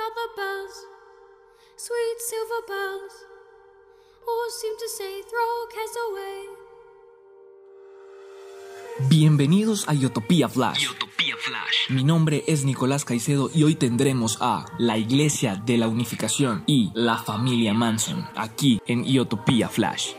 how the bells, sweet silver bells, all seem to say, throw cares away. Bienvenidos a Yotopía Flash. Mi nombre es Nicolás Caicedo y hoy tendremos a la Iglesia de la Unificación y la familia Manson aquí en Iotopía Flash.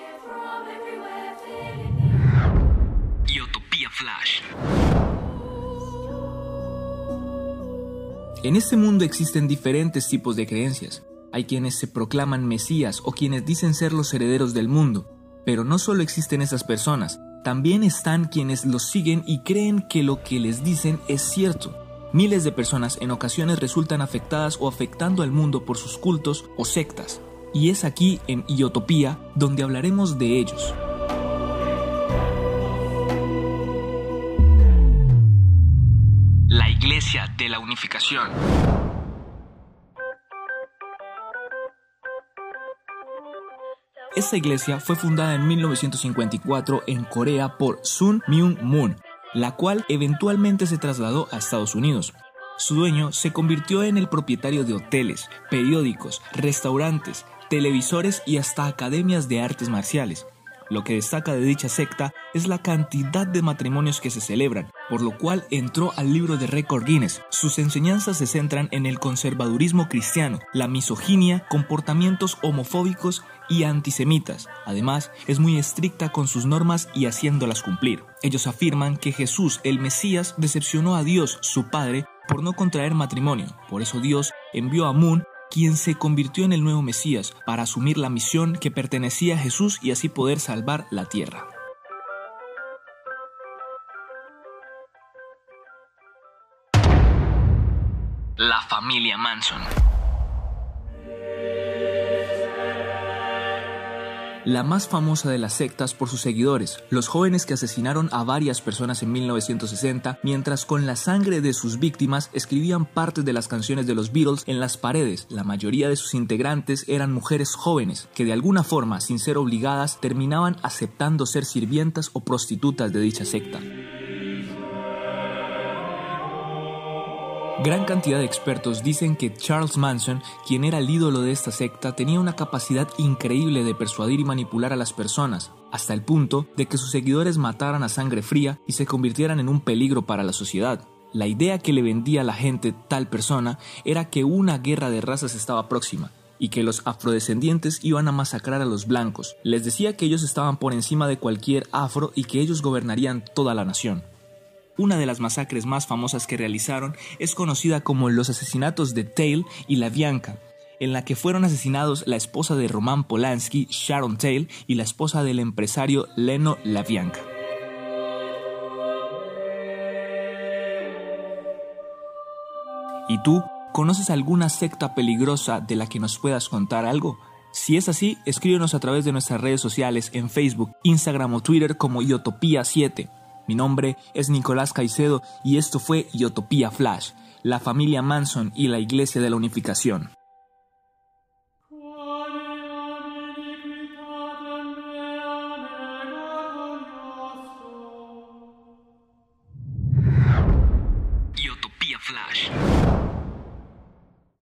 En este mundo existen diferentes tipos de creencias. Hay quienes se proclaman mesías o quienes dicen ser los herederos del mundo. Pero no solo existen esas personas, también están quienes los siguen y creen que lo que les dicen es cierto. Miles de personas en ocasiones resultan afectadas o afectando al mundo por sus cultos o sectas. Y es aquí en Iotopía donde hablaremos de ellos. Iglesia de la Unificación. Esta iglesia fue fundada en 1954 en Corea por Sun Myung Moon, la cual eventualmente se trasladó a Estados Unidos. Su dueño se convirtió en el propietario de hoteles, periódicos, restaurantes, televisores y hasta academias de artes marciales. Lo que destaca de dicha secta es la cantidad de matrimonios que se celebran, por lo cual entró al libro de récord Guinness. Sus enseñanzas se centran en el conservadurismo cristiano, la misoginia, comportamientos homofóbicos y antisemitas. Además, es muy estricta con sus normas y haciéndolas cumplir. Ellos afirman que Jesús, el Mesías, decepcionó a Dios, su Padre, por no contraer matrimonio. Por eso Dios envió a Moon quien se convirtió en el nuevo Mesías para asumir la misión que pertenecía a Jesús y así poder salvar la tierra. La familia Manson. La más famosa de las sectas por sus seguidores, los jóvenes que asesinaron a varias personas en 1960, mientras con la sangre de sus víctimas escribían partes de las canciones de los Beatles en las paredes. La mayoría de sus integrantes eran mujeres jóvenes, que de alguna forma, sin ser obligadas, terminaban aceptando ser sirvientas o prostitutas de dicha secta. Gran cantidad de expertos dicen que Charles Manson, quien era el ídolo de esta secta, tenía una capacidad increíble de persuadir y manipular a las personas, hasta el punto de que sus seguidores mataran a sangre fría y se convirtieran en un peligro para la sociedad. La idea que le vendía a la gente tal persona era que una guerra de razas estaba próxima y que los afrodescendientes iban a masacrar a los blancos. Les decía que ellos estaban por encima de cualquier afro y que ellos gobernarían toda la nación. Una de las masacres más famosas que realizaron es conocida como los asesinatos de Tail y La Bianca, en la que fueron asesinados la esposa de Roman Polanski, Sharon Tail, y la esposa del empresario Leno LaBianca. ¿Y tú conoces alguna secta peligrosa de la que nos puedas contar algo? Si es así, escríbenos a través de nuestras redes sociales en Facebook, Instagram o Twitter como Iotopía7. Mi nombre es Nicolás Caicedo y esto fue Iotopía Flash, la familia Manson y la Iglesia de la Unificación. Iotopía Flash.